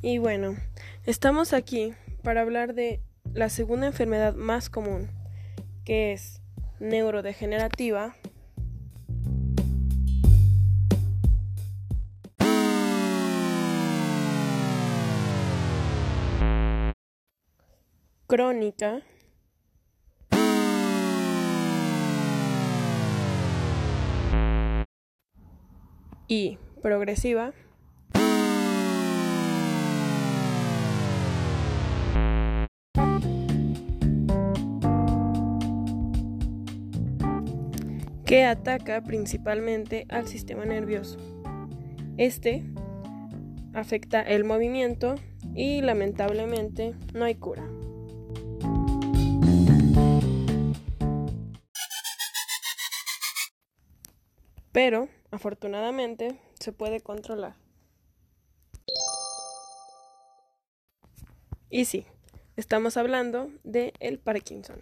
Y bueno, estamos aquí para hablar de la segunda enfermedad más común, que es neurodegenerativa. Crónica y progresiva que ataca principalmente al sistema nervioso. Este afecta el movimiento y lamentablemente no hay cura. Pero, afortunadamente, se puede controlar. Y sí, estamos hablando de el Parkinson.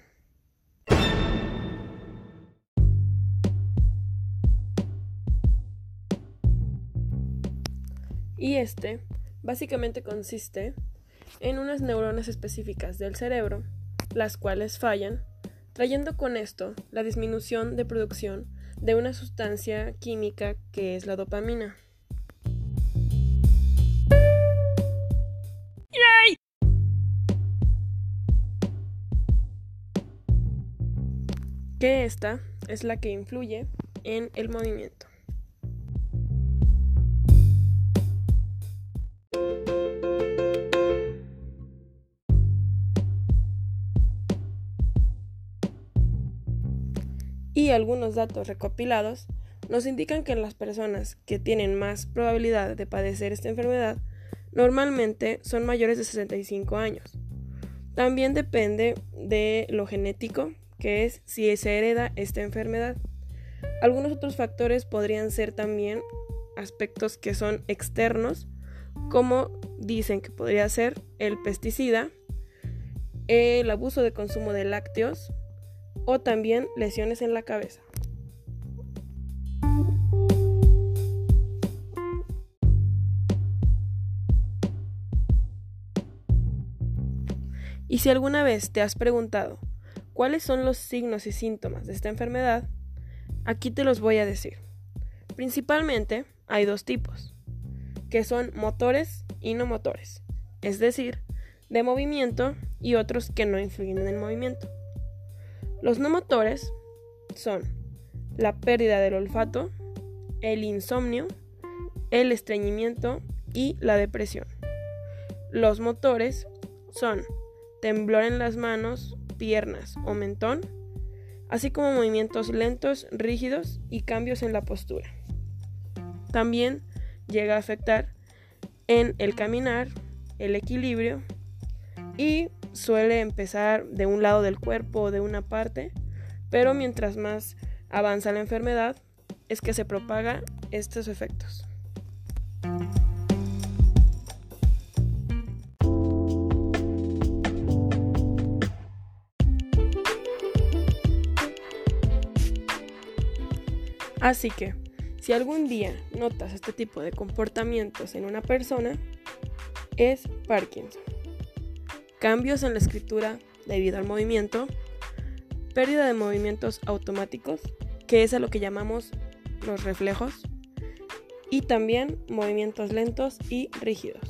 Y este básicamente consiste en unas neuronas específicas del cerebro, las cuales fallan, trayendo con esto la disminución de producción de una sustancia química que es la dopamina. Que esta es la que influye en el movimiento. Y algunos datos recopilados nos indican que las personas que tienen más probabilidad de padecer esta enfermedad normalmente son mayores de 65 años. También depende de lo genético, que es si se hereda esta enfermedad. Algunos otros factores podrían ser también aspectos que son externos, como dicen que podría ser el pesticida, el abuso de consumo de lácteos, o también lesiones en la cabeza. Y si alguna vez te has preguntado cuáles son los signos y síntomas de esta enfermedad, aquí te los voy a decir. Principalmente hay dos tipos, que son motores y no motores, es decir, de movimiento y otros que no influyen en el movimiento. Los no motores son la pérdida del olfato, el insomnio, el estreñimiento y la depresión. Los motores son temblor en las manos, piernas o mentón, así como movimientos lentos, rígidos y cambios en la postura. También llega a afectar en el caminar, el equilibrio y suele empezar de un lado del cuerpo o de una parte, pero mientras más avanza la enfermedad es que se propaga estos efectos. Así que, si algún día notas este tipo de comportamientos en una persona, es Parkinson cambios en la escritura debido al movimiento, pérdida de movimientos automáticos, que es a lo que llamamos los reflejos, y también movimientos lentos y rígidos.